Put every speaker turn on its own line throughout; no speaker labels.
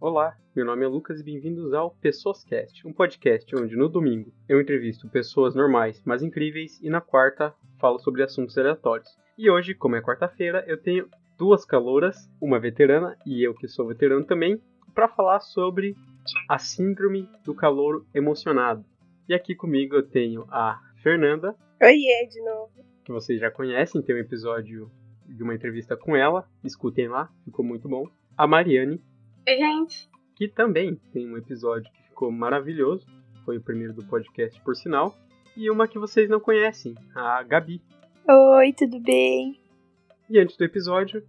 Olá, meu nome é Lucas e bem-vindos ao PessoasCast, um podcast onde no domingo eu entrevisto pessoas normais, mas incríveis, e na quarta falo sobre assuntos aleatórios. E hoje, como é quarta-feira, eu tenho duas calouras, uma veterana e eu que sou veterano também, para falar sobre a síndrome do calouro emocionado. E aqui comigo eu tenho a Fernanda.
Oiê, de novo.
Que vocês já conhecem, tem um episódio de uma entrevista com ela, escutem lá, ficou muito bom. A Mariane.
Oi, gente.
Que também tem um episódio que ficou maravilhoso, foi o primeiro do podcast, por sinal. E uma que vocês não conhecem, a Gabi.
Oi, tudo bem?
E antes do episódio,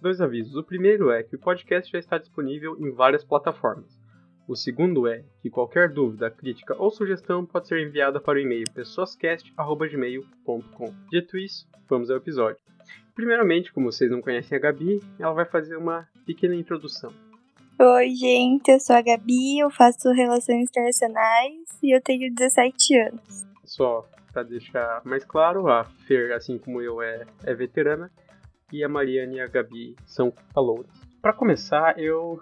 dois avisos. O primeiro é que o podcast já está disponível em várias plataformas. O segundo é que qualquer dúvida, crítica ou sugestão pode ser enviada para o e-mail pessoascast.gmail.com. Dito isso, vamos ao episódio. Primeiramente, como vocês não conhecem a Gabi, ela vai fazer uma pequena introdução.
Oi, gente, eu sou a Gabi, eu faço relações internacionais e eu tenho 17 anos.
Só para deixar mais claro, a Fer, assim como eu, é, é veterana e a Mariane e a Gabi são calouras. Para começar, eu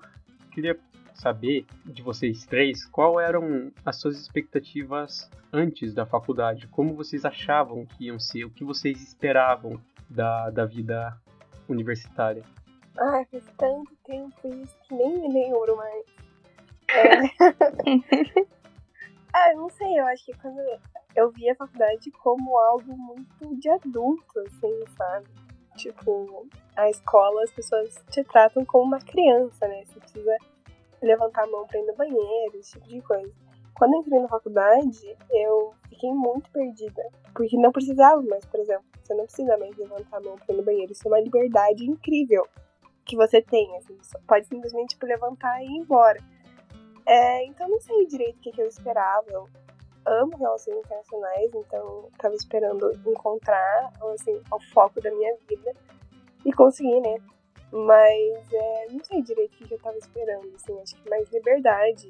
queria saber de vocês três qual eram as suas expectativas antes da faculdade, como vocês achavam que iam ser, o que vocês esperavam da, da vida universitária.
Ah, faz tanto tempo isso que nem me lembro mais. É... ah, não sei, eu acho que quando eu vi a faculdade como algo muito de adulto, assim, sabe? Tipo, a escola, as pessoas te tratam como uma criança, né? Você precisa levantar a mão pra ir no banheiro, esse tipo de coisa. Quando eu entrei na faculdade, eu fiquei muito perdida. Porque não precisava mais, por exemplo, você não precisa mais levantar a mão pra ir no banheiro. Isso é uma liberdade incrível que você tem. Assim, pode simplesmente tipo, levantar e ir embora. É, então não sei direito o que, que eu esperava. Eu amo relações internacionais, então tava esperando encontrar assim, o foco da minha vida e consegui, né? Mas é, não sei direito o que, que eu tava esperando, assim, acho que mais liberdade.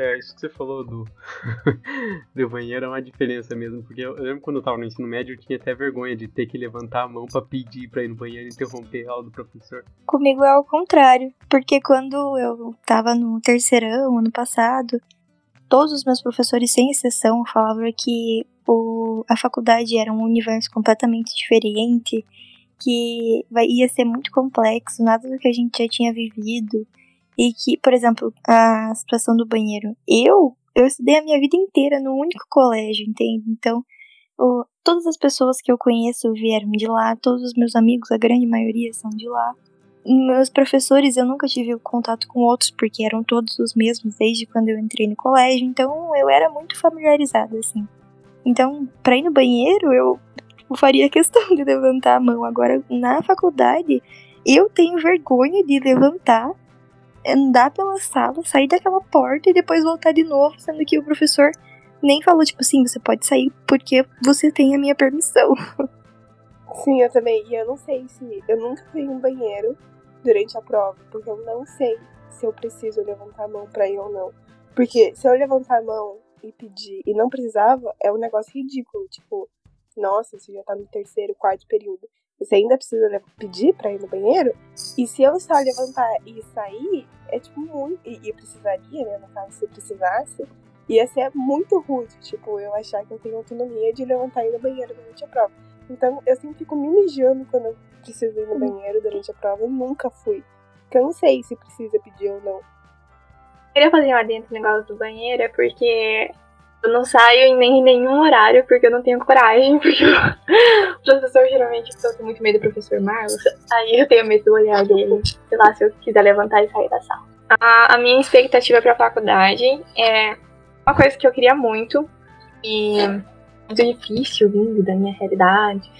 É, isso que você falou do, do banheiro é uma diferença mesmo, porque eu, eu, lembro quando eu tava no ensino médio, eu tinha até vergonha de ter que levantar a mão para pedir pra ir no banheiro e interromper a aula do professor.
Comigo é ao contrário, porque quando eu tava no terceirão, ano passado, todos os meus professores, sem exceção, falavam que o, a faculdade era um universo completamente diferente, que vai, ia ser muito complexo, nada do que a gente já tinha vivido. E que, por exemplo, a situação do banheiro. Eu, eu estudei a minha vida inteira no único colégio, entende? Então, o, todas as pessoas que eu conheço vieram de lá, todos os meus amigos, a grande maioria são de lá. Meus professores, eu nunca tive contato com outros, porque eram todos os mesmos desde quando eu entrei no colégio, então eu era muito familiarizada, assim. Então, pra ir no banheiro, eu faria questão de levantar a mão. Agora, na faculdade, eu tenho vergonha de levantar, andar pela sala, sair daquela porta e depois voltar de novo, sendo que o professor nem falou, tipo assim, você pode sair porque você tem a minha permissão.
Sim, eu também. E eu não sei se. Eu nunca fui em um banheiro durante a prova, porque eu não sei se eu preciso levantar a mão pra ir ou não. Porque se eu levantar a mão e pedir e não precisava, é um negócio ridículo. Tipo, nossa, você já tá no terceiro, quarto período. Você ainda precisa pedir pra ir no banheiro? E se eu só levantar e sair, é tipo muito. E, e precisaria, né? No caso, se precisasse, ia ser muito rude. Tipo, eu achar que eu tenho autonomia de levantar e ir no banheiro durante a prova. Então, eu sempre fico me mijando quando eu preciso ir no uhum. banheiro durante a prova. Eu nunca fui. Porque eu não sei se precisa pedir ou não.
Eu queria fazer uma dentro no negócio do banheiro, é porque eu não saio nem em nenhum horário porque eu não tenho coragem, porque o professor geralmente eu tenho muito medo do professor Marlos, aí eu tenho medo do olhar dele, sei lá, se eu quiser levantar e sair da sala. A, a minha expectativa para a faculdade é uma coisa que eu queria muito e muito difícil vindo da minha realidade.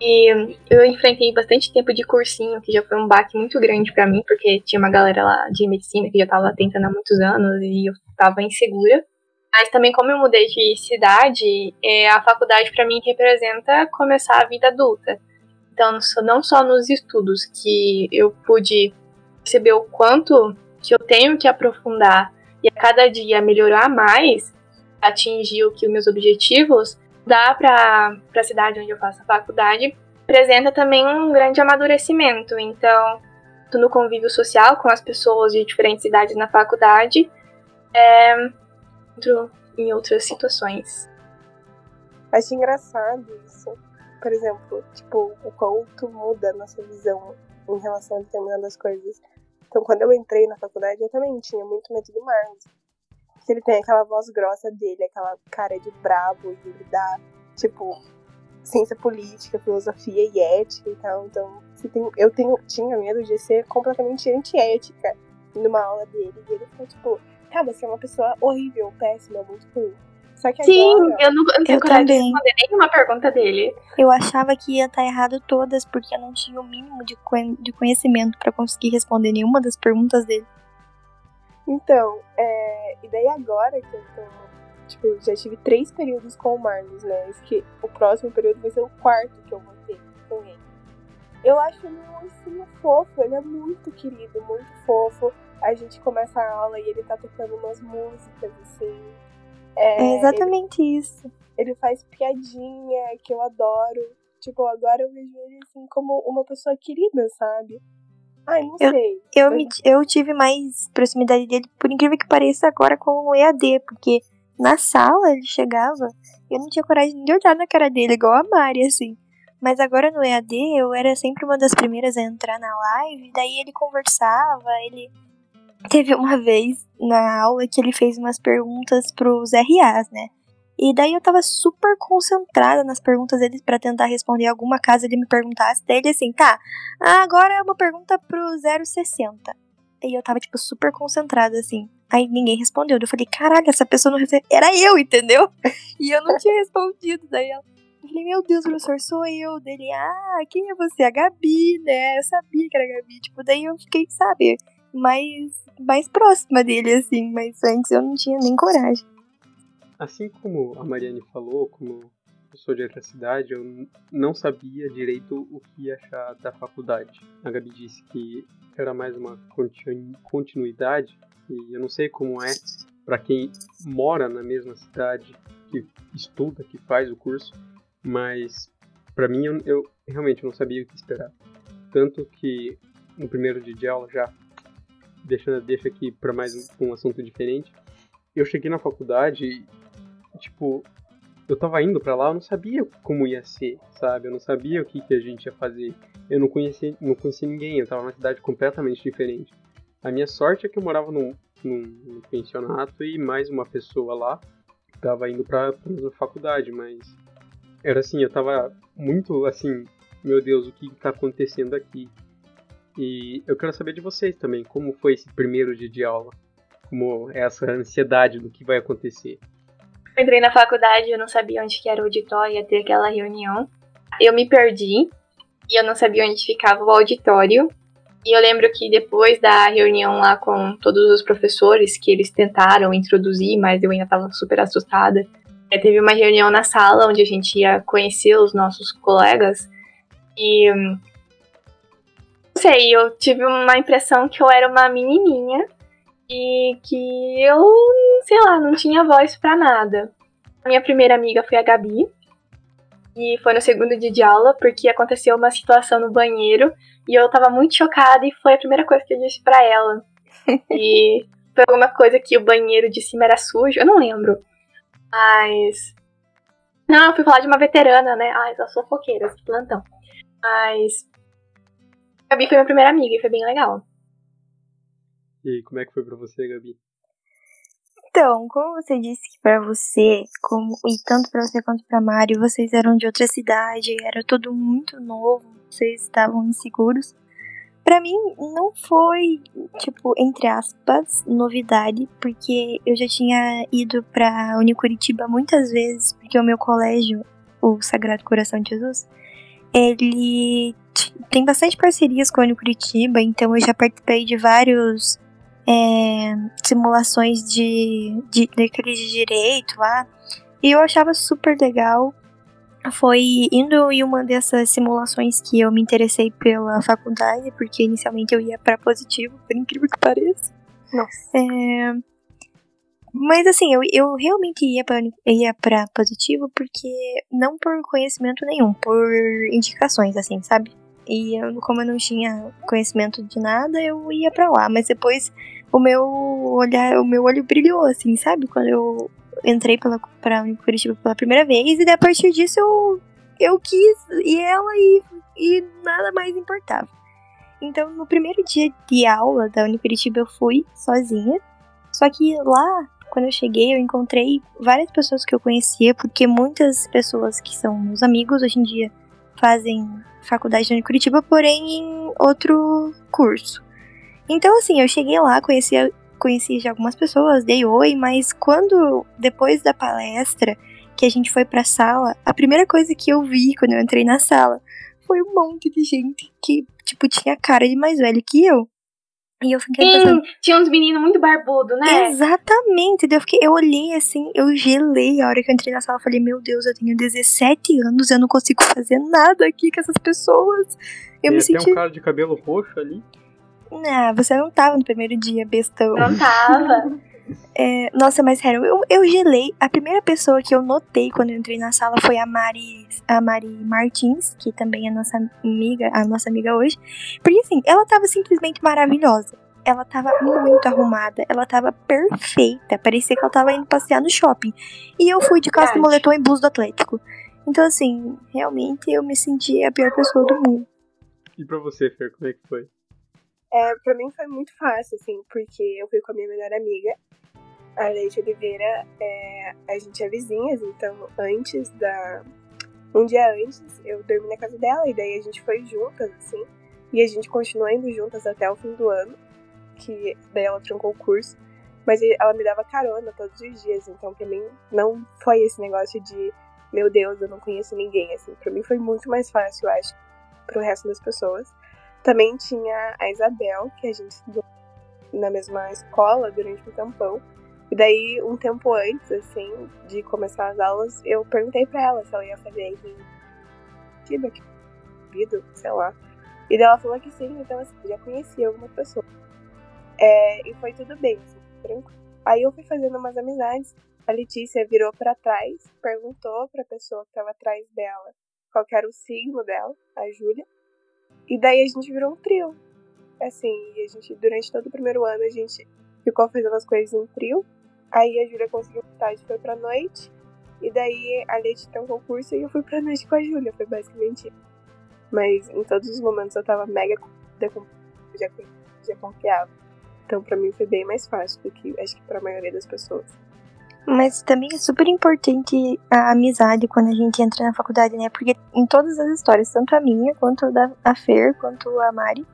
E eu enfrentei bastante tempo de cursinho, que já foi um baque muito grande para mim, porque tinha uma galera lá de medicina que já tava tentando há muitos anos e eu tava insegura. Mas também, como eu mudei de cidade, é, a faculdade para mim representa começar a vida adulta. Então, não só nos estudos que eu pude perceber o quanto que eu tenho que aprofundar e a cada dia melhorar mais, atingir o que os meus objetivos, dá para a cidade onde eu faço a faculdade, apresenta também um grande amadurecimento. Então, no convívio social com as pessoas de diferentes idades na faculdade, é, em outras situações.
Acho engraçado isso. Por exemplo, tipo, o quanto muda a nossa visão em relação a determinadas coisas. Então, quando eu entrei na faculdade, eu também tinha muito medo do Marlos. Porque ele tem aquela voz grossa dele, aquela cara de brabo, e ele dá, tipo, ciência política, filosofia e ética e tal. Então, tem, eu tenho, tinha medo de ser completamente antiética numa aula dele. E ele ficou tipo, tá, você é uma pessoa horrível, péssima, muito ruim. Só que
Sim,
agora,
eu não, eu não tenho
Eu
coragem de responder nenhuma pergunta dele.
Eu achava que ia estar errado todas, porque eu não tinha o mínimo de, de conhecimento pra conseguir responder nenhuma das perguntas dele.
Então, é, e daí agora que eu tô, tipo, já tive três períodos com o Marlos, né? Esse que o próximo período vai ser o quarto que eu vou ter com ele. Eu acho ele um ursinho fofo, ele é muito querido, muito fofo. A gente começa a aula e ele tá tocando umas músicas, assim. É,
É exatamente isso.
ele, ele faz piadinha que eu adoro. Tipo, agora eu vejo ele assim como uma pessoa querida, sabe? Ai, não
Eu-
sei.
Eu, me, eu tive mais proximidade dele, por incrível que pareça, agora com o EAD, porque na sala ele chegava e eu não tinha coragem de olhar na cara dele, igual a Mari, assim. Mas agora no EAD eu era sempre uma das primeiras a entrar na live, daí ele conversava, ele. Teve uma vez na aula que ele fez umas perguntas pros RAs, né? E daí eu tava super concentrada nas perguntas dele pra tentar responder alguma caso ele me perguntasse. Daí ele assim, tá, agora é uma pergunta pro 060. E eu tava, tipo, super concentrada, assim. Aí ninguém respondeu. Eu falei, caralho, essa pessoa não respondeu. Era eu, entendeu? E eu não tinha respondido. Daí ela. Eu falei, meu Deus, professor, sou eu. Dele, ah, quem é você? A Gabi, né? Eu sabia que era a Gabi. Tipo, daí eu fiquei, sabe, mais, mais próxima dele, assim. Mas antes eu não tinha nem coragem.
Assim como a Mariane falou, como eu sou de outra cidade, eu não sabia direito o que achar da faculdade. A Gabi disse que era mais uma continu- continuidade, e eu não sei como é para quem mora na mesma cidade, que estuda, que faz o curso, mas para mim eu, eu realmente não sabia o que esperar. Tanto que no primeiro dia de aula, já deixa, deixa aqui para mais um, um assunto diferente, eu cheguei na faculdade tipo, eu tava indo pra lá, eu não sabia como ia ser, sabe? Eu não sabia o que, que a gente ia fazer. Eu não conhecia, não conhecia ninguém, eu tava numa cidade completamente diferente. A minha sorte é que eu morava num, num, num pensionato e mais uma pessoa lá tava indo pra mesma faculdade, mas era assim, eu tava muito assim, meu Deus, o que tá acontecendo aqui? E eu quero saber de vocês também, como foi esse primeiro dia de aula? Como é essa ansiedade do que vai acontecer?
Eu entrei na faculdade, eu não sabia onde que era o auditório, ia ter aquela reunião. Eu me perdi e eu não sabia onde ficava o auditório. E eu lembro que depois da reunião lá com todos os professores, que eles tentaram introduzir, mas eu ainda estava super assustada. É, teve uma reunião na sala onde a gente ia conhecer os nossos colegas. E. Não sei, eu tive uma impressão que eu era uma menininha e que eu sei lá, não tinha voz pra nada. A minha primeira amiga foi a Gabi. E foi no segundo dia de aula, porque aconteceu uma situação no banheiro e eu tava muito chocada e foi a primeira coisa que eu disse pra ela. E foi alguma coisa que o banheiro de cima era sujo, eu não lembro. Mas. Não, eu fui falar de uma veterana, né? Ai, eu sou fofoqueira, esse plantão. Mas. Gabi foi minha primeira amiga e foi bem legal.
E como é que foi pra você, Gabi?
Então, como você disse que pra você, como e tanto pra você quanto pra Mari, vocês eram de outra cidade, era tudo muito novo, vocês estavam inseguros. Pra mim não foi, tipo, entre aspas, novidade, porque eu já tinha ido pra Unicuritiba muitas vezes, porque o meu colégio, o Sagrado Coração de Jesus, ele tem bastante parcerias com a Unicuritiba, então eu já participei de vários é, simulações de, de daqueles de direito lá. E eu achava super legal. Foi indo em uma dessas simulações que eu me interessei pela faculdade, porque inicialmente eu ia para positivo, por incrível que pareça.
Nossa.
É, mas assim, eu, eu realmente ia para ia pra positivo porque não por conhecimento nenhum, por indicações, assim, sabe? E eu, como eu não tinha conhecimento de nada, eu ia para lá. Mas depois o meu olhar, o meu olho brilhou, assim, sabe? Quando eu entrei pela, pra Curitiba pela primeira vez. E a partir disso eu, eu quis e ela e, e nada mais importava. Então, no primeiro dia de aula da Unicuritiba, eu fui sozinha. Só que lá, quando eu cheguei, eu encontrei várias pessoas que eu conhecia, porque muitas pessoas que são meus amigos hoje em dia fazem faculdade na Curitiba, porém em outro curso. Então, assim, eu cheguei lá, conheci, conheci já algumas pessoas, dei oi, mas quando, depois da palestra, que a gente foi pra sala, a primeira coisa que eu vi quando eu entrei na sala foi um monte de gente que, tipo, tinha cara de mais velho que eu. E eu fiquei
Sim,
pensando,
tinha uns meninos muito barbudo, né?
Exatamente. Eu, fiquei, eu olhei assim, eu gelei a hora que eu entrei na sala. Eu falei, meu Deus, eu tenho 17 anos, eu não consigo fazer nada aqui com essas pessoas. Eu
Tem
me
até
senti.
um cara de cabelo roxo ali.
Não, você não tava no primeiro dia, bestão.
Não tava.
É, nossa, mas sério, eu, eu gelei. A primeira pessoa que eu notei quando eu entrei na sala foi a Mari, a Mari Martins, que também é nossa amiga, a nossa amiga hoje. Porque assim, ela tava simplesmente maravilhosa. Ela tava muito arrumada, ela tava perfeita. Parecia que ela tava indo passear no shopping. E eu fui de calça e moletom e blusa do Atlético. Então, assim, realmente eu me senti a pior pessoa do mundo.
E pra você, Fer, como é que foi?
É, pra mim foi muito fácil, assim, porque eu fui com a minha melhor amiga, a Leite Oliveira. É, a gente é vizinhas, então antes da. Um dia antes, eu dormi na casa dela e daí a gente foi juntas, assim. E a gente continuou indo juntas até o fim do ano, que daí ela trancou o curso. Mas ela me dava carona todos os dias, então pra mim não foi esse negócio de, meu Deus, eu não conheço ninguém, assim. Pra mim foi muito mais fácil, eu acho, pro resto das pessoas. Também tinha a Isabel, que a gente estudou na mesma escola durante um tempão. E daí, um tempo antes, assim, de começar as aulas, eu perguntei pra ela se ela ia fazer em que vida, sei lá. E daí ela falou que sim, então assim, já conhecia algumas pessoas. É, e foi tudo bem, assim, tranquilo. Aí eu fui fazendo umas amizades. A Letícia virou pra trás, perguntou pra pessoa que tava atrás dela qual era o signo dela, a Júlia. E daí a gente virou um trio. Assim, e a gente, durante todo o primeiro ano, a gente ficou fazendo as coisas em trio. Aí a Júlia conseguiu tarde, foi pra noite. E daí a Leite tem um concurso e eu fui pra noite com a Júlia. Foi basicamente isso. Mas em todos os momentos eu tava mega com já, já confiava. Então pra mim foi bem mais fácil do que acho que pra maioria das pessoas.
Mas também é super importante a amizade quando a gente entra na faculdade, né? Porque em todas as histórias, tanto a minha, quanto a da a Fer, quanto a Mari,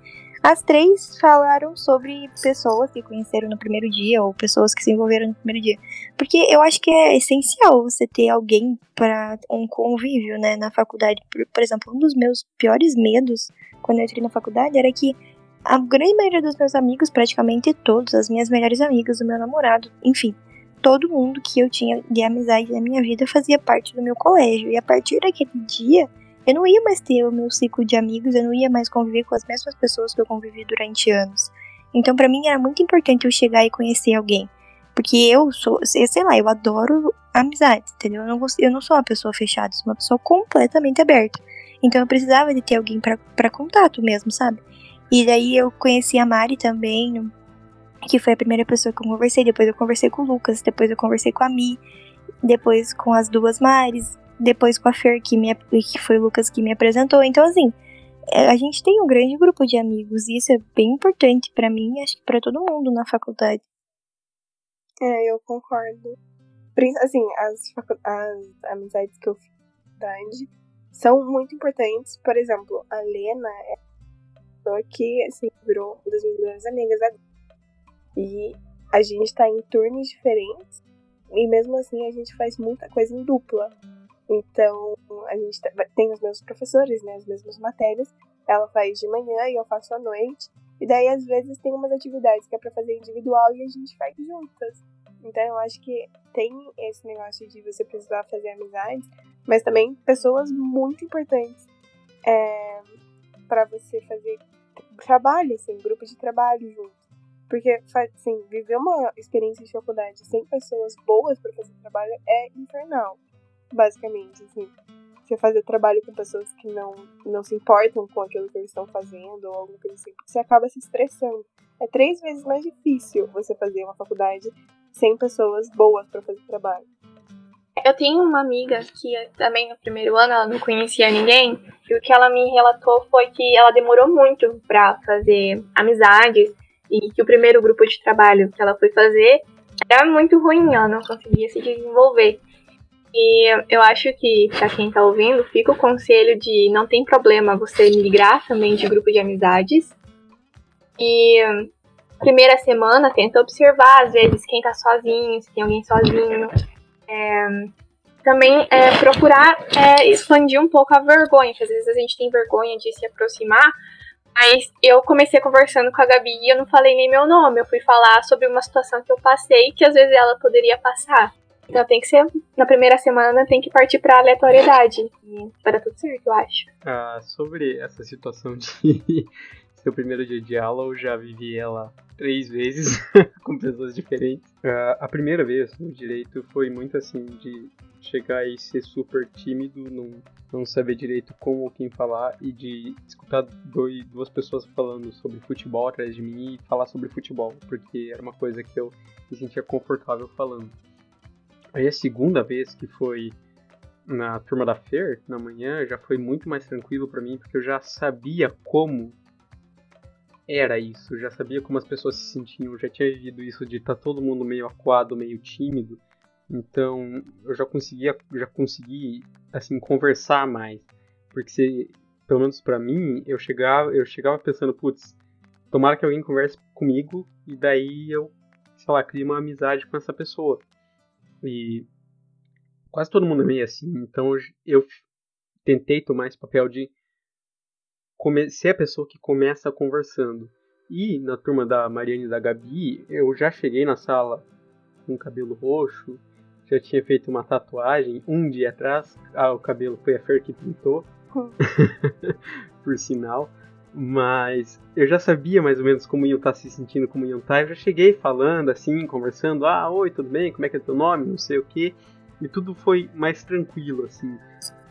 as três falaram sobre pessoas que conheceram no primeiro dia ou pessoas que se envolveram no primeiro dia. Porque eu acho que é essencial você ter alguém para um convívio, né, na faculdade. Por, por exemplo, um dos meus piores medos quando eu entrei na faculdade era que a grande maioria dos meus amigos, praticamente todos, as minhas melhores amigas, o meu namorado, enfim, todo mundo que eu tinha de amizade na minha vida fazia parte do meu colégio. E a partir daquele dia, eu não ia mais ter o meu ciclo de amigos, eu não ia mais conviver com as mesmas pessoas que eu convivi durante anos. Então, pra mim, era muito importante eu chegar e conhecer alguém. Porque eu sou, sei lá, eu adoro amizade, entendeu? Eu não, vou- eu não sou uma pessoa fechada, sou uma pessoa completamente aberta. Então, eu precisava de ter alguém pra contato mesmo, sabe? E daí eu conheci a Mari também, que foi a primeira pessoa que eu conversei. Depois eu conversei com o Lucas, depois eu conversei com a Mi, depois com as duas Maris, depois com a Fer, que, me, que foi o Lucas que me apresentou. Então, assim, é, a gente tem um grande grupo de amigos e isso é bem importante pra mim acho que pra todo mundo na faculdade.
É, eu concordo. Assim, as, as amizades que eu fiz na faculdade são muito importantes. Por exemplo, a Lena é uma pessoa que, assim, virou uma das minhas melhores amigas agora. E a gente tá em turnos diferentes. E mesmo assim, a gente faz muita coisa em dupla. Então, a gente tá- tem os mesmos professores, né? As mesmas matérias. Ela faz de manhã e eu faço à noite. E daí, às vezes, tem umas atividades que é pra fazer individual e a gente faz juntas. Então, eu acho que tem esse negócio de você precisar fazer amizades, mas também pessoas muito importantes é, para você fazer trabalho, assim, grupo de trabalho junto. Porque, assim, viver uma experiência de faculdade sem pessoas boas para fazer trabalho é infernal, basicamente, assim. você fazer trabalho com pessoas que não, não se importam com aquilo que eles estão fazendo ou alguma coisa assim, você acaba se estressando. É três vezes mais difícil você fazer uma faculdade sem pessoas boas para fazer trabalho.
Eu tenho uma amiga que também no primeiro ano ela não conhecia ninguém, e o que ela me relatou foi que ela demorou muito para fazer amizades e que o primeiro grupo de trabalho que ela foi fazer era muito ruim, ela não conseguia se desenvolver. E eu acho que, para quem tá ouvindo, fica o conselho de não tem problema você migrar também de grupo de amizades. E primeira semana tenta observar, às vezes, quem tá sozinho, se tem alguém sozinho. É, também é, procurar é, expandir um pouco a vergonha, que às vezes a gente tem vergonha de se aproximar, mas eu comecei conversando com a Gabi e eu não falei nem meu nome, eu fui falar sobre uma situação que eu passei que às vezes ela poderia passar. Então tem que ser, na primeira semana, tem que partir pra aleatoriedade. E vai dar tudo certo, eu acho.
Ah, sobre essa situação de ser o primeiro dia de aula, eu já vivi ela três vezes com pessoas diferentes. Uh, a primeira vez no direito foi muito assim de chegar e ser super tímido, não, não saber direito como ou quem falar e de escutar dois, duas pessoas falando sobre futebol atrás de mim e falar sobre futebol, porque era uma coisa que eu me sentia confortável falando. Aí a segunda vez que foi na turma da Fer, na manhã, já foi muito mais tranquilo para mim, porque eu já sabia como era isso, já sabia como as pessoas se sentiam, já tinha vivido isso de estar tá todo mundo meio aquado, meio tímido, então eu já conseguia, já consegui assim conversar mais, porque se, pelo menos para mim, eu chegava, eu chegava pensando, putz, tomara que alguém converse comigo e daí eu, sei lá, crie uma amizade com essa pessoa. E quase todo mundo é meio assim, então eu tentei tomar esse papel de ser a pessoa que começa conversando. E na turma da Mariane e da Gabi, eu já cheguei na sala com cabelo roxo, já tinha feito uma tatuagem um dia atrás. Ah, o cabelo foi a Fer que pintou, por sinal. Mas eu já sabia mais ou menos como iam estar tá se sentindo, como iam estar. Tá. Eu já cheguei falando assim, conversando. Ah, oi, tudo bem? Como é que é teu nome? Não sei o que. E tudo foi mais tranquilo, assim.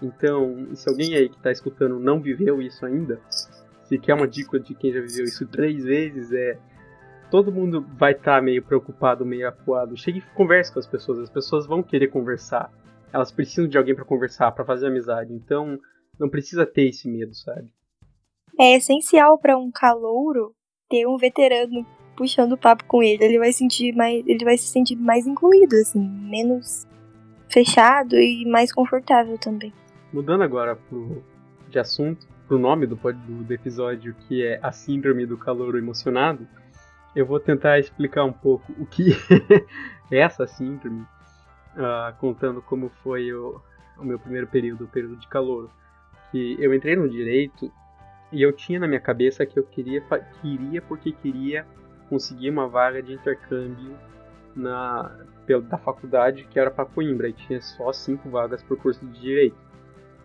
Então, se alguém aí que está escutando não viveu isso ainda, se quer uma dica de quem já viveu isso três vezes, é todo mundo vai estar tá meio preocupado, meio acuado. Chegue e converse com as pessoas, as pessoas vão querer conversar. Elas precisam de alguém para conversar, para fazer amizade. Então, não precisa ter esse medo, sabe?
É essencial para um calouro ter um veterano puxando papo com ele. Ele vai sentir mais, ele vai se sentir mais incluído, assim, menos fechado e mais confortável também.
Mudando agora pro, de assunto, pro nome do, do, episódio, que é a síndrome do calor emocionado, eu vou tentar explicar um pouco o que é essa síndrome, uh, contando como foi o, o, meu primeiro período, o período de calor. Que eu entrei no direito e eu tinha na minha cabeça que eu queria, queria porque queria conseguir uma vaga de intercâmbio na da faculdade que era para Coimbra e tinha só cinco vagas por curso de direito.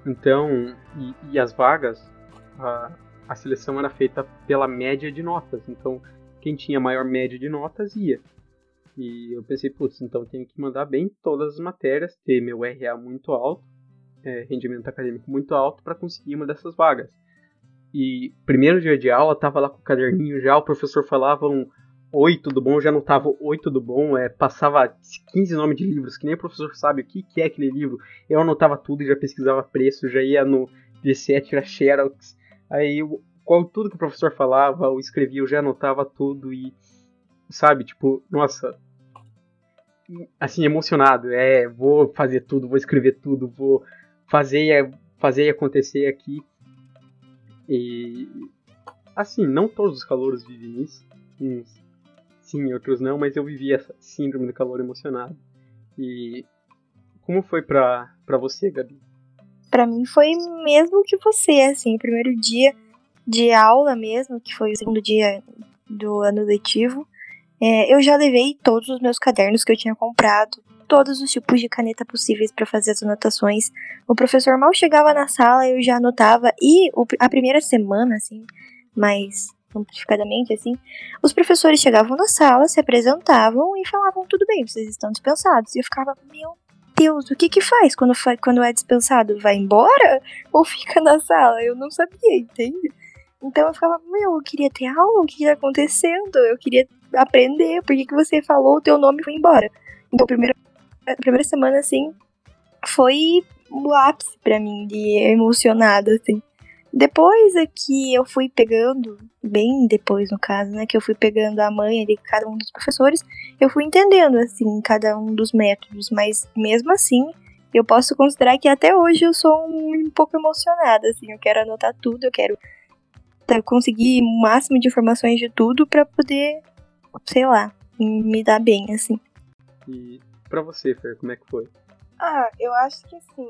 Então, e, e as vagas, a, a seleção era feita pela média de notas. Então, quem tinha maior média de notas ia. E eu pensei, putz, então tenho que mandar bem todas as matérias, ter meu RA muito alto, é, rendimento acadêmico muito alto para conseguir uma dessas vagas. E primeiro dia de aula, tava lá com o caderninho já, o professor falava um oi, tudo bom, já não tava oi, tudo bom, é, passava 15 nomes de livros, que nem o professor sabe o que, que é aquele livro. Eu anotava tudo e já pesquisava preço, já ia no D7, era Xerox. Aí qual, tudo que o professor falava, eu escrevia, eu já anotava tudo e, sabe, tipo, nossa, assim, emocionado. É, vou fazer tudo, vou escrever tudo, vou fazer, fazer acontecer aqui. E, assim, não todos os calouros vivem isso. Uns sim, outros não, mas eu vivi essa síndrome do calor emocionado. E como foi pra, pra você, Gabi?
Pra mim foi mesmo que você, assim, o primeiro dia de aula mesmo, que foi o segundo dia do ano letivo, é, eu já levei todos os meus cadernos que eu tinha comprado, todos os tipos de caneta possíveis para fazer as anotações. O professor mal chegava na sala, eu já anotava. E a primeira semana, assim, mais amplificadamente, assim, os professores chegavam na sala, se apresentavam e falavam: tudo bem, vocês estão dispensados. E eu ficava, meu Deus, o que que faz quando, quando é dispensado? Vai embora? Ou fica na sala? Eu não sabia, entende? Então eu ficava, meu, eu queria ter aula, o que tá acontecendo? Eu queria aprender, por que, que você falou o teu nome foi embora? Então, a primeira, a primeira semana, assim, foi o ápice pra mim, de emocionada, assim. Depois é que eu fui pegando, bem depois no caso, né, que eu fui pegando a manha de cada um dos professores, eu fui entendendo, assim, cada um dos métodos, mas mesmo assim, eu posso considerar que até hoje eu sou um, um pouco emocionada, assim, eu quero anotar tudo, eu quero conseguir o máximo de informações de tudo para poder, sei lá, me dar bem, assim.
E para você, Fer, como é que foi?
Ah, eu acho que assim,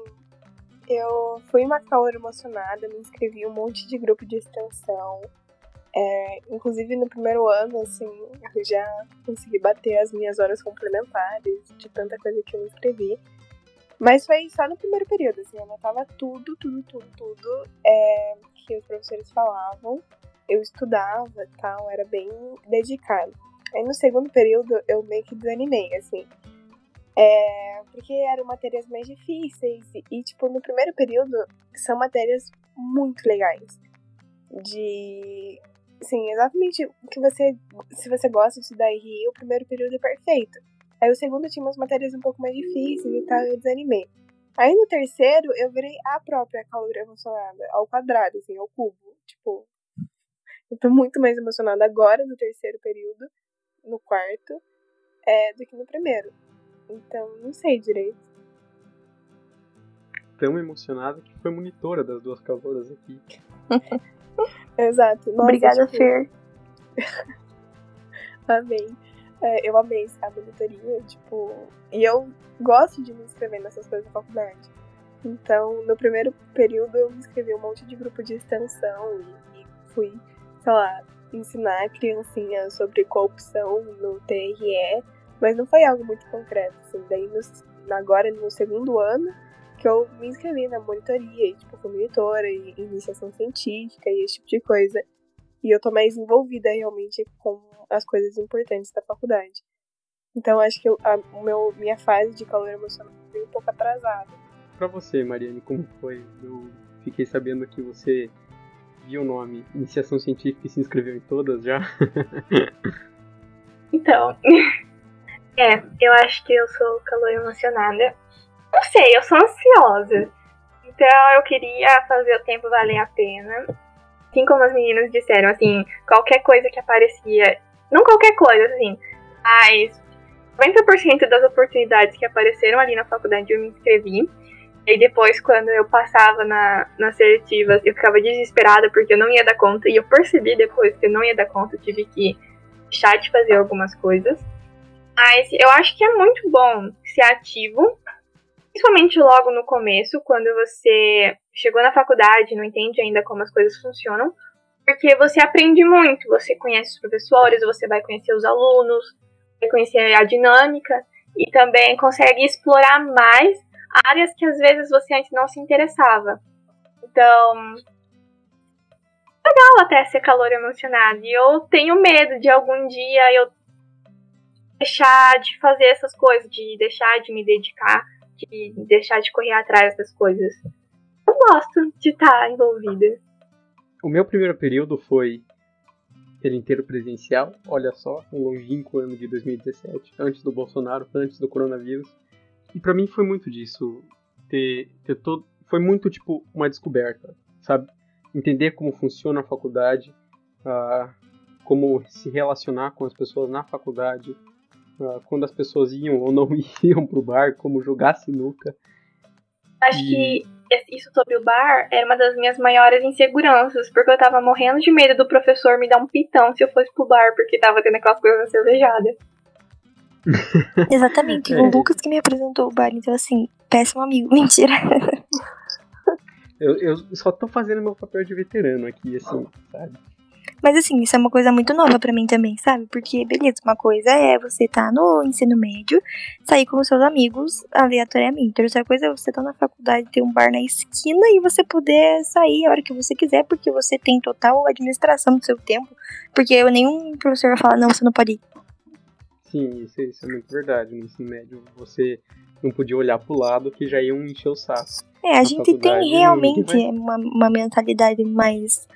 eu fui uma calor emocionada, me inscrevi em um monte de grupo de extensão. É, inclusive no primeiro ano, assim, eu já consegui bater as minhas horas complementares de tanta coisa que eu me inscrevi. Mas foi só no primeiro período, assim, eu anotava tudo, tudo, tudo, tudo é, que os professores falavam. Eu estudava tal, era bem dedicado. Aí no segundo período eu meio que desanimei, assim. É, porque eram matérias mais difíceis. E, tipo, no primeiro período são matérias muito legais. De. Sim, exatamente o que você. Se você gosta de estudar RI, o primeiro período é perfeito. Aí o segundo tinha umas matérias um pouco mais difíceis e tal, eu desanimei. Aí no terceiro, eu virei a própria calor emocionada, ao quadrado, assim, ao cubo. Tipo, eu tô muito mais emocionada agora no terceiro período, no quarto, é, do que no primeiro. Então, não sei direito.
Tão emocionada que foi monitora das duas caloras aqui.
Exato. Nossa,
Obrigada, tipo... Fer.
Amém. É, eu amei a monitoria, tipo, e eu gosto de me inscrever nessas coisas da faculdade. Então, no primeiro período eu me inscrevi um monte de grupo de extensão e, e fui, sei lá, ensinar a criancinha sobre corrupção no TRE, mas não foi algo muito concreto, assim. Daí, no, agora, no segundo ano, que eu me inscrevi na monitoria, e, tipo, fui monitora em iniciação científica e esse tipo de coisa. E eu tô mais envolvida realmente com as coisas importantes da faculdade. Então acho que eu, a meu, minha fase de calor emocional foi um pouco atrasada.
Para você, Mariane, como foi? Eu fiquei sabendo que você viu o nome Iniciação Científica e se inscreveu em todas já.
então, é, eu acho que eu sou calor emocionada. Não sei, eu sou ansiosa. Então eu queria fazer o tempo valer a pena. Assim como as meninas disseram, assim, qualquer coisa que aparecia não qualquer coisa, assim, mas 90% das oportunidades que apareceram ali na faculdade eu me inscrevi. E depois, quando eu passava na, nas seletivas, eu ficava desesperada porque eu não ia dar conta. E eu percebi depois que eu não ia dar conta, eu tive que deixar de fazer algumas coisas. Mas eu acho que é muito bom ser ativo, principalmente logo no começo, quando você chegou na faculdade, não entende ainda como as coisas funcionam porque você aprende muito, você conhece os professores, você vai conhecer os alunos, vai conhecer a dinâmica e também consegue explorar mais áreas que às vezes você antes não se interessava. Então, legal até ser calor emocionado. E eu tenho medo de algum dia eu deixar de fazer essas coisas, de deixar de me dedicar, de deixar de correr atrás das coisas. Eu gosto de estar envolvida.
O meu primeiro período foi ele inteiro presencial, olha só, um longínquo ano de 2017, antes do Bolsonaro, antes do coronavírus. E para mim foi muito disso, ter, ter todo, foi muito tipo uma descoberta, sabe? Entender como funciona a faculdade, uh, como se relacionar com as pessoas na faculdade, uh, quando as pessoas iam ou não iam pro bar, como jogar sinuca.
Acho e... que isso sobre o bar era uma das minhas maiores inseguranças, porque eu tava morrendo de medo do professor me dar um pitão se eu fosse pro bar, porque tava tendo aquelas coisas cervejadas.
Exatamente, é. o Lucas que me apresentou o bar, então assim, péssimo amigo, mentira.
Eu, eu só tô fazendo meu papel de veterano aqui, assim, sabe?
Mas assim, isso é uma coisa muito nova para mim também, sabe? Porque, beleza, uma coisa é você tá no ensino médio, sair com os seus amigos aleatoriamente. Outra coisa é você tá na faculdade, ter um bar na esquina e você poder sair a hora que você quiser, porque você tem total administração do seu tempo. Porque nenhum professor vai falar, não, você não pode ir.
Sim, isso, isso é muito verdade. No ensino médio você não podia olhar pro lado que já iam encher o saco.
É, a gente tem realmente vai... uma, uma mentalidade mais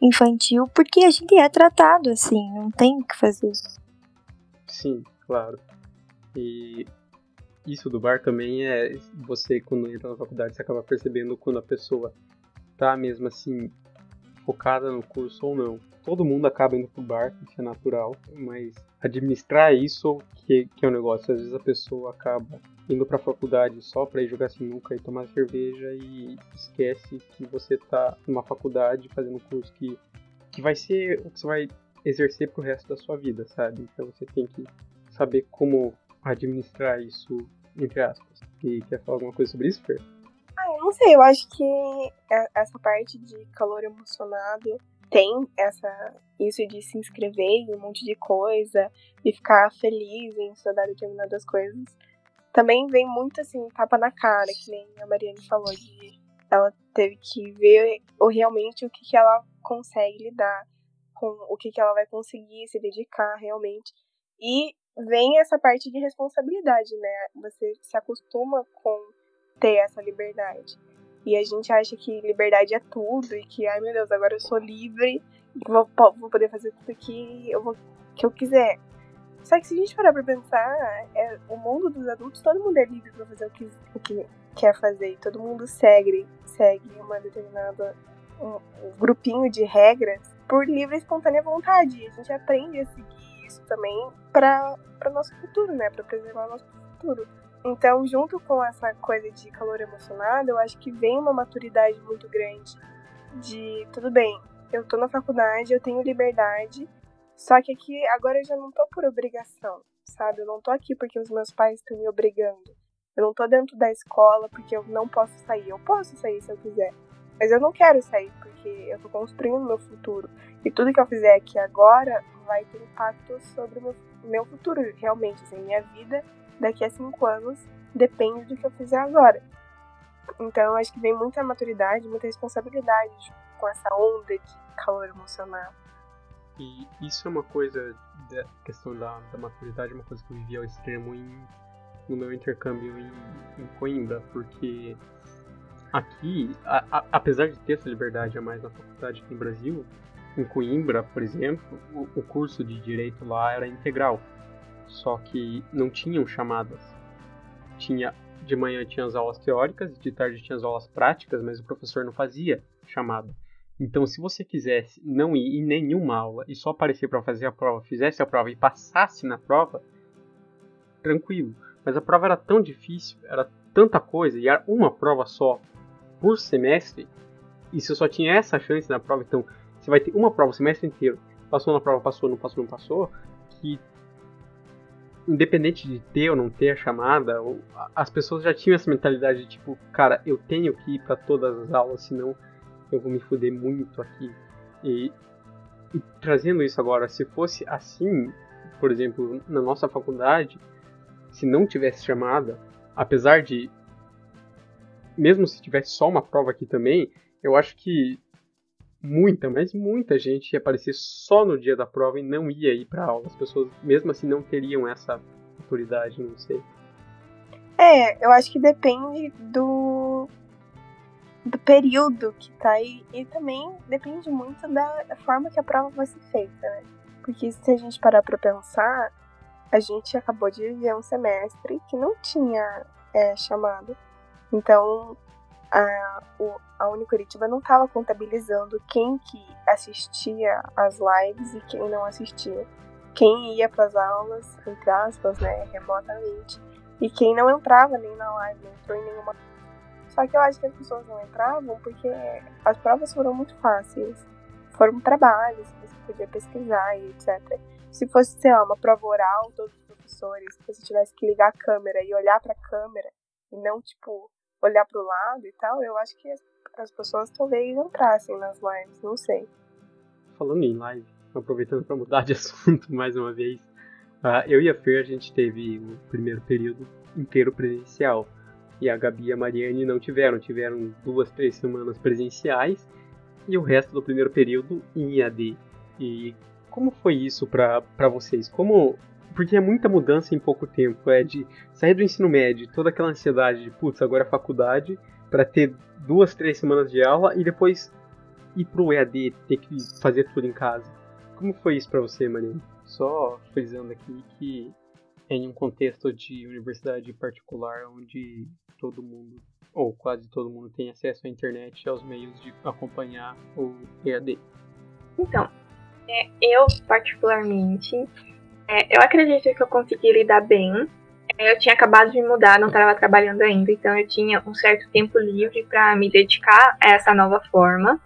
infantil porque a gente é tratado assim, não tem o que fazer.
Sim, claro. E isso do bar também é você quando entra na faculdade você acaba percebendo quando a pessoa tá mesmo assim focada no curso ou não. Todo mundo acaba indo pro bar, isso é natural, mas administrar isso que, que é o um negócio. Às vezes a pessoa acaba indo pra faculdade só pra ir jogar sinuca e tomar cerveja e esquece que você tá numa faculdade fazendo um curso que, que vai ser o que você vai exercer pro resto da sua vida, sabe? Então você tem que saber como administrar isso, entre aspas. E quer falar alguma coisa sobre isso, Fer?
Ah, eu não sei, eu acho que essa parte de calor emocionado tem essa isso de se inscrever em um monte de coisa e ficar feliz em estudar determinadas coisas. Também vem muito assim, tapa na cara, que nem a Mariane falou, de ela teve que ver o, realmente o que, que ela consegue lidar com o que, que ela vai conseguir se dedicar realmente. E vem essa parte de responsabilidade, né? Você se acostuma com ter essa liberdade. E a gente acha que liberdade é tudo e que, ai meu Deus, agora eu sou livre, vou, vou poder fazer tudo que eu, vou, que eu quiser. Só que se a gente parar pra pensar, é, o mundo dos adultos, todo mundo é livre pra fazer o que, o que quer fazer. E todo mundo segue, segue uma determinada. Um, um grupinho de regras por livre e espontânea vontade. E a gente aprende a seguir isso também para o nosso futuro, né? Para preservar o nosso futuro. Então, junto com essa coisa de calor emocionado, eu acho que vem uma maturidade muito grande de tudo bem, eu tô na faculdade, eu tenho liberdade, só que aqui agora eu já não tô por obrigação, sabe? Eu não tô aqui porque os meus pais estão me obrigando. Eu não tô dentro da escola porque eu não posso sair. Eu posso sair se eu quiser, mas eu não quero sair porque eu tô construindo meu futuro. E tudo que eu fizer aqui agora vai ter impacto sobre o meu, meu futuro, realmente, assim, minha vida daqui a cinco anos depende do que eu fizer agora. Então, acho que vem muita maturidade, muita responsabilidade com essa onda de calor emocional.
E isso é uma coisa, da questão da, da maturidade, uma coisa que eu vivi ao extremo em, no meu intercâmbio em, em Coimbra, porque aqui, a, a, apesar de ter essa liberdade a mais na faculdade aqui no Brasil, em Coimbra, por exemplo, o, o curso de direito lá era integral. Só que não tinham chamadas. Tinha de manhã tinha as aulas teóricas, de tarde tinha as aulas práticas, mas o professor não fazia chamada. Então, se você quisesse não ir em nenhuma aula e só aparecer para fazer a prova, fizesse a prova e passasse na prova, tranquilo. Mas a prova era tão difícil, era tanta coisa, e era uma prova só por semestre, e você só tinha essa chance na prova, então você vai ter uma prova o semestre inteiro. Passou na prova, passou, não passou, não passou, que independente de ter ou não ter a chamada, as pessoas já tinham essa mentalidade de tipo, cara, eu tenho que ir para todas as aulas, senão eu vou me fuder muito aqui. E, e trazendo isso agora, se fosse assim, por exemplo, na nossa faculdade, se não tivesse chamada, apesar de mesmo se tivesse só uma prova aqui também, eu acho que muita, mas muita gente ia aparecer só no dia da prova e não ia ir para aula. As pessoas, mesmo assim, não teriam essa autoridade, não sei.
É, eu acho que depende do do período que tá aí e também depende muito da, forma que a prova vai ser feita, né? Porque se a gente parar para pensar, a gente acabou de viver um semestre que não tinha é, chamado. Então, a, a Unicuritiba não estava contabilizando quem que assistia às lives e quem não assistia. Quem ia para as aulas, entre aspas, né, remotamente, e quem não entrava nem na live, não entrou em nenhuma. Só que eu acho que as pessoas não entravam porque as provas foram muito fáceis. Foram trabalhos você podia pesquisar e etc. Se fosse, sei lá, uma prova oral, todos os professores, se você tivesse que ligar a câmera e olhar para a câmera, e não, tipo, olhar para o lado e tal, eu acho que as, as pessoas talvez entrassem nas lives, não sei.
Falando em live, aproveitando para mudar de assunto mais uma vez, uh, eu e a Fer a gente teve o primeiro período inteiro presencial. E a Gabi e a Mariane não tiveram, tiveram duas, três semanas presenciais e o resto do primeiro período em EAD. E como foi isso para vocês? Como porque é muita mudança em pouco tempo. É de sair do ensino médio, toda aquela ansiedade de, putz, agora é faculdade, para ter duas, três semanas de aula e depois ir pro EAD, ter que fazer tudo em casa. Como foi isso para você, Marina? Só frisando aqui que é em um contexto de universidade particular onde todo mundo, ou quase todo mundo, tem acesso à internet e aos meios de acompanhar o EAD.
Então, é, eu particularmente, é, eu acredito que eu consegui lidar bem. É, eu tinha acabado de mudar, não estava trabalhando ainda, então eu tinha um certo tempo livre para me dedicar a essa nova forma.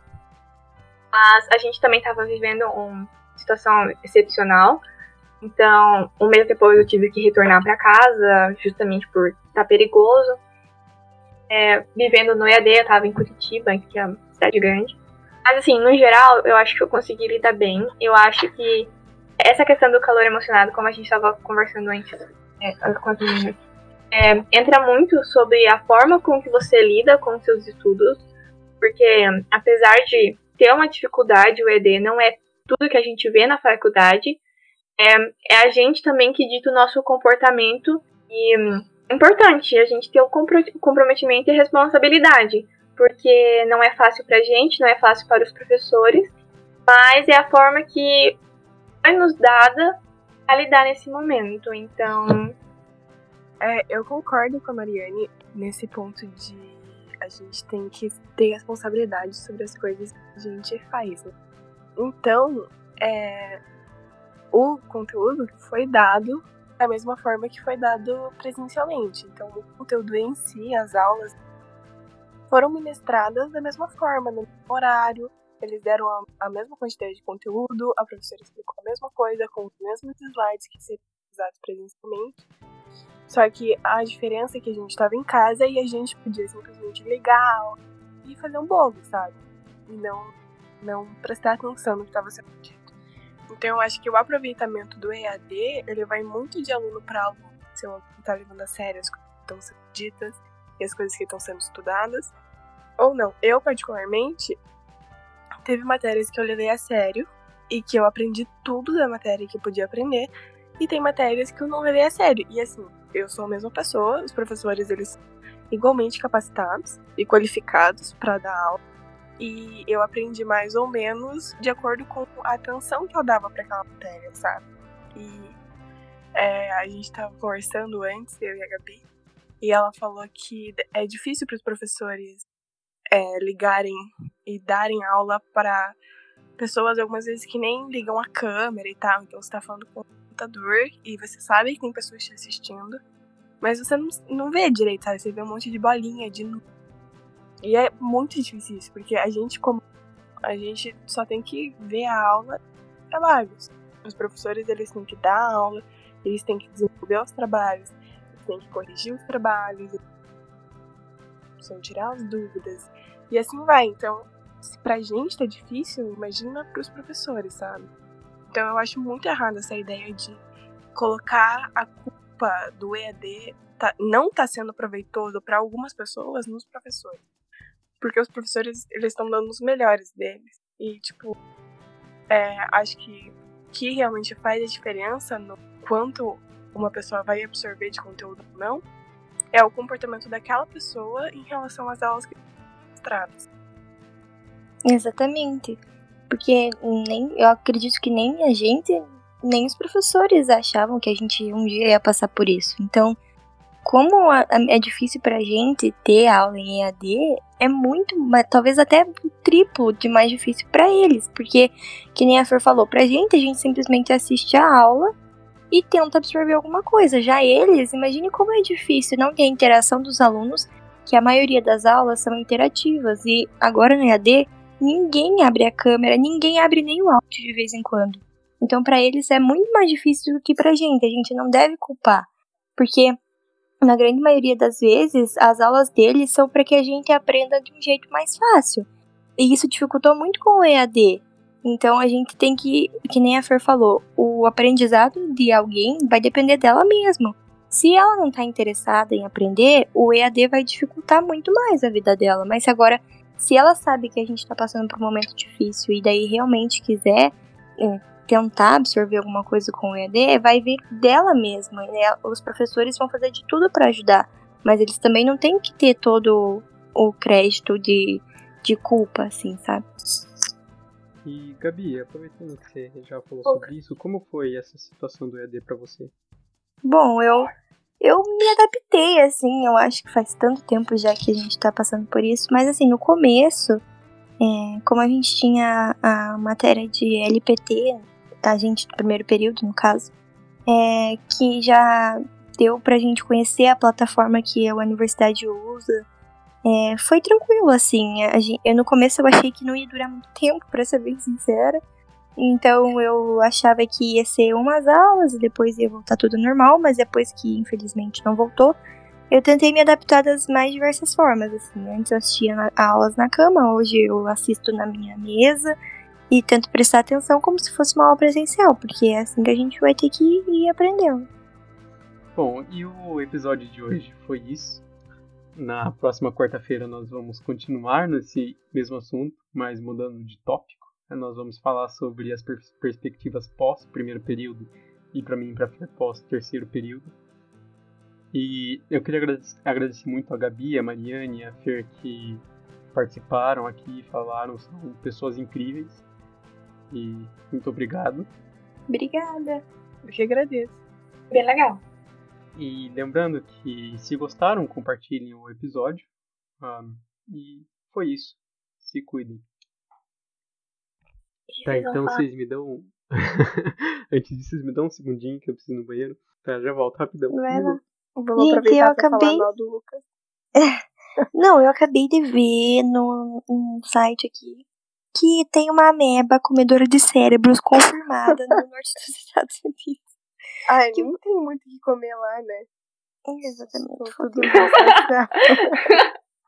Mas a gente também estava vivendo uma situação excepcional. Então, um mês depois eu tive que retornar para casa, justamente por estar tá perigoso. É, vivendo no EAD, eu estava em Curitiba, que é uma cidade grande. Mas assim, no geral, eu acho que eu consegui lidar bem. Eu acho que essa questão do calor emocionado, como a gente estava conversando antes é, é, entra muito sobre a forma com que você lida com seus estudos, porque apesar de ter uma dificuldade, o ED não é tudo que a gente vê na faculdade, é, é a gente também que dita o nosso comportamento e é importante a gente ter o comprometimento e responsabilidade porque não é fácil para a gente, não é fácil para os professores, mas é a forma que foi nos dada a lidar nesse momento. Então.
É, eu concordo com a Mariane nesse ponto de a gente tem que ter responsabilidade sobre as coisas que a gente faz. Né? Então, é, o conteúdo foi dado da mesma forma que foi dado presencialmente. Então, o conteúdo em si, as aulas, foram ministradas da mesma forma, no mesmo horário. Eles deram a, a mesma quantidade de conteúdo, a professora explicou a mesma coisa, com os mesmos slides que seriam usados presencialmente. Só que a diferença é que a gente estava em casa e a gente podia simplesmente ligar e fazer um bolo, sabe? E não, não prestar atenção no que estava sendo dito. Então eu acho que o aproveitamento do EAD, ele vai muito de aluno para aluno. Se aluno está levando a sério as coisas que estão sendo ditas e as coisas que estão sendo estudadas ou não. Eu, particularmente, teve matérias que eu levei a sério e que eu aprendi tudo da matéria que eu podia aprender, e tem matérias que eu não levei a sério. E assim, eu sou a mesma pessoa, os professores eles são igualmente capacitados e qualificados para dar aula. E eu aprendi mais ou menos de acordo com a atenção que eu dava para aquela matéria, sabe? E é, a gente estava conversando antes, eu e a Gabi, e ela falou que é difícil para os professores é, ligarem e darem aula para pessoas algumas vezes que nem ligam a câmera e tal. Então você tá falando com o computador e você sabe que tem pessoas te assistindo, mas você não, não vê direito, sabe? Você vê um monte de bolinha, de. E é muito difícil isso, porque a gente, como. A gente só tem que ver a aula trabalhos. Os professores, eles têm que dar aula, eles têm que desenvolver os trabalhos, eles têm que corrigir os trabalhos, precisam tirar as dúvidas. E assim vai. Então, se pra gente tá difícil, imagina pros professores, sabe? Então eu acho muito errado essa ideia de colocar a culpa do EAD tá, não tá sendo proveitoso para algumas pessoas nos professores. Porque os professores, eles estão dando os melhores deles. E, tipo, é, acho que que realmente faz a diferença no quanto uma pessoa vai absorver de conteúdo ou não é o comportamento daquela pessoa em relação às aulas que
Exatamente. Porque nem eu acredito que nem a gente, nem os professores achavam que a gente um dia ia passar por isso. Então, como a, a, é difícil pra gente ter aula em EAD, é muito, talvez até triplo de mais difícil para eles, porque que nem a Fer falou, pra gente a gente simplesmente assiste a aula e tenta absorver alguma coisa. Já eles, imagine como é difícil não ter a interação dos alunos, que a maioria das aulas são interativas. E agora no EAD, ninguém abre a câmera, ninguém abre nem o áudio de vez em quando. Então, para eles é muito mais difícil do que pra gente. A gente não deve culpar. Porque, na grande maioria das vezes, as aulas deles são para que a gente aprenda de um jeito mais fácil. E isso dificultou muito com o EAD. Então a gente tem que, que nem a Fer falou, o aprendizado de alguém vai depender dela mesma. Se ela não está interessada em aprender, o EAD vai dificultar muito mais a vida dela. Mas agora, se ela sabe que a gente está passando por um momento difícil e daí realmente quiser é, tentar absorver alguma coisa com o EAD, vai vir dela mesma. Né? Os professores vão fazer de tudo para ajudar, mas eles também não têm que ter todo o crédito de, de culpa, assim, sabe?
E Gabi, aproveitando que você já falou sobre isso, como foi essa situação do EAD para você?
Bom, eu eu me adaptei, assim, eu acho que faz tanto tempo já que a gente tá passando por isso, mas assim, no começo, é, como a gente tinha a matéria de LPT, a gente do primeiro período, no caso, é, que já deu pra gente conhecer a plataforma que a universidade usa, é, foi tranquilo, assim. Gente, eu, no começo eu achei que não ia durar muito tempo, para ser bem sincera. Então eu achava que ia ser umas aulas e depois ia voltar tudo normal, mas depois que infelizmente não voltou, eu tentei me adaptar das mais diversas formas, assim. Antes eu assistia na, aulas na cama, hoje eu assisto na minha mesa e tento prestar atenção como se fosse uma aula presencial, porque é assim que a gente vai ter que ir aprendendo.
Bom, e o episódio de hoje foi isso. Na próxima quarta-feira nós vamos continuar nesse mesmo assunto, mas mudando de tópico. Nós vamos falar sobre as pers perspectivas pós primeiro período e para mim para pós terceiro período. E eu queria agradecer, agradecer, muito a Gabi, a Mariane e a Fer que participaram aqui, falaram, são pessoas incríveis. E muito obrigado.
Obrigada. Eu que agradeço.
Bem legal.
E lembrando que se gostaram, compartilhem o episódio. Um, e foi isso. Se cuidem. Tá, então vocês me dão. Antes disso, vocês me dão um segundinho que eu preciso ir no banheiro. Tá, já volto rapidão.
Vai lá. Vamos Gente, aproveitar eu acabei... falar mal do Lucas.
Não, eu acabei de ver no um site aqui que tem uma ameba comedora de cérebros confirmada no norte dos Estados Unidos.
Ai, que... não tem muito o que comer lá, né?
Exatamente.
Tudo